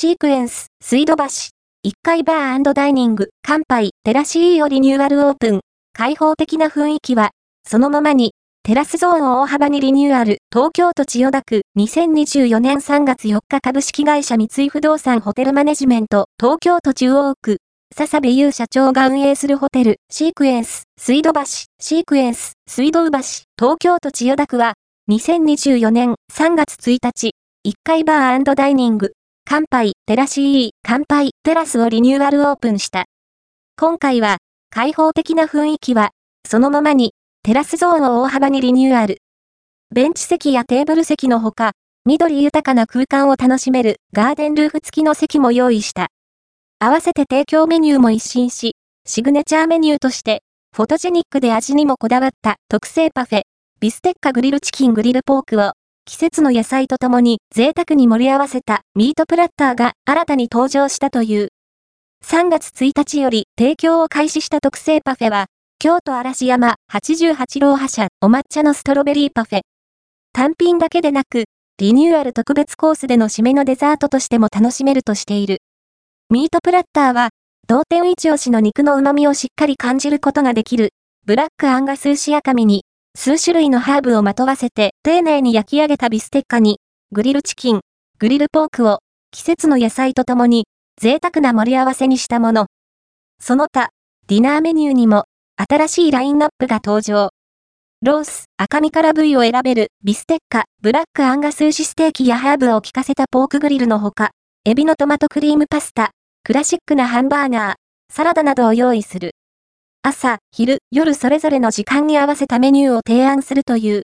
シークエンス、水道橋、1階バーダイニング、乾杯、テラシーをリニューアルオープン。開放的な雰囲気は、そのままに、テラスゾーンを大幅にリニューアル、東京都千代田区、2024年3月4日株式会社三井不動産ホテルマネジメント、東京都中央区、笹部優社長が運営するホテル、シークエンス、水道橋、シークエンス、水道橋、東京都千代田区は、2024年3月1日、1階バーダイニング、乾杯、テラシー、乾杯、テラスをリニューアルオープンした。今回は、開放的な雰囲気は、そのままに、テラスゾーンを大幅にリニューアル。ベンチ席やテーブル席のほか、緑豊かな空間を楽しめるガーデンルーフ付きの席も用意した。合わせて提供メニューも一新し、シグネチャーメニューとして、フォトジェニックで味にもこだわった特製パフェ、ビステッカグリルチキングリルポークを、季節の野菜とともに贅沢に盛り合わせたミートプラッターが新たに登場したという。3月1日より提供を開始した特製パフェは、京都嵐山88号覇者お抹茶のストロベリーパフェ。単品だけでなく、リニューアル特別コースでの締めのデザートとしても楽しめるとしている。ミートプラッターは、同点一押しの肉の旨味をしっかり感じることができる、ブラックアンガス牛赤身に、数種類のハーブをまとわせて丁寧に焼き上げたビステッカに、グリルチキン、グリルポークを、季節の野菜とともに、贅沢な盛り合わせにしたもの。その他、ディナーメニューにも、新しいラインナップが登場。ロース、赤身から部位を選べる、ビステッカ、ブラックアンガス牛ステーキやハーブを効かせたポークグリルのほか、エビのトマトクリームパスタ、クラシックなハンバーガー、サラダなどを用意する。朝、昼、夜それぞれの時間に合わせたメニューを提案するという。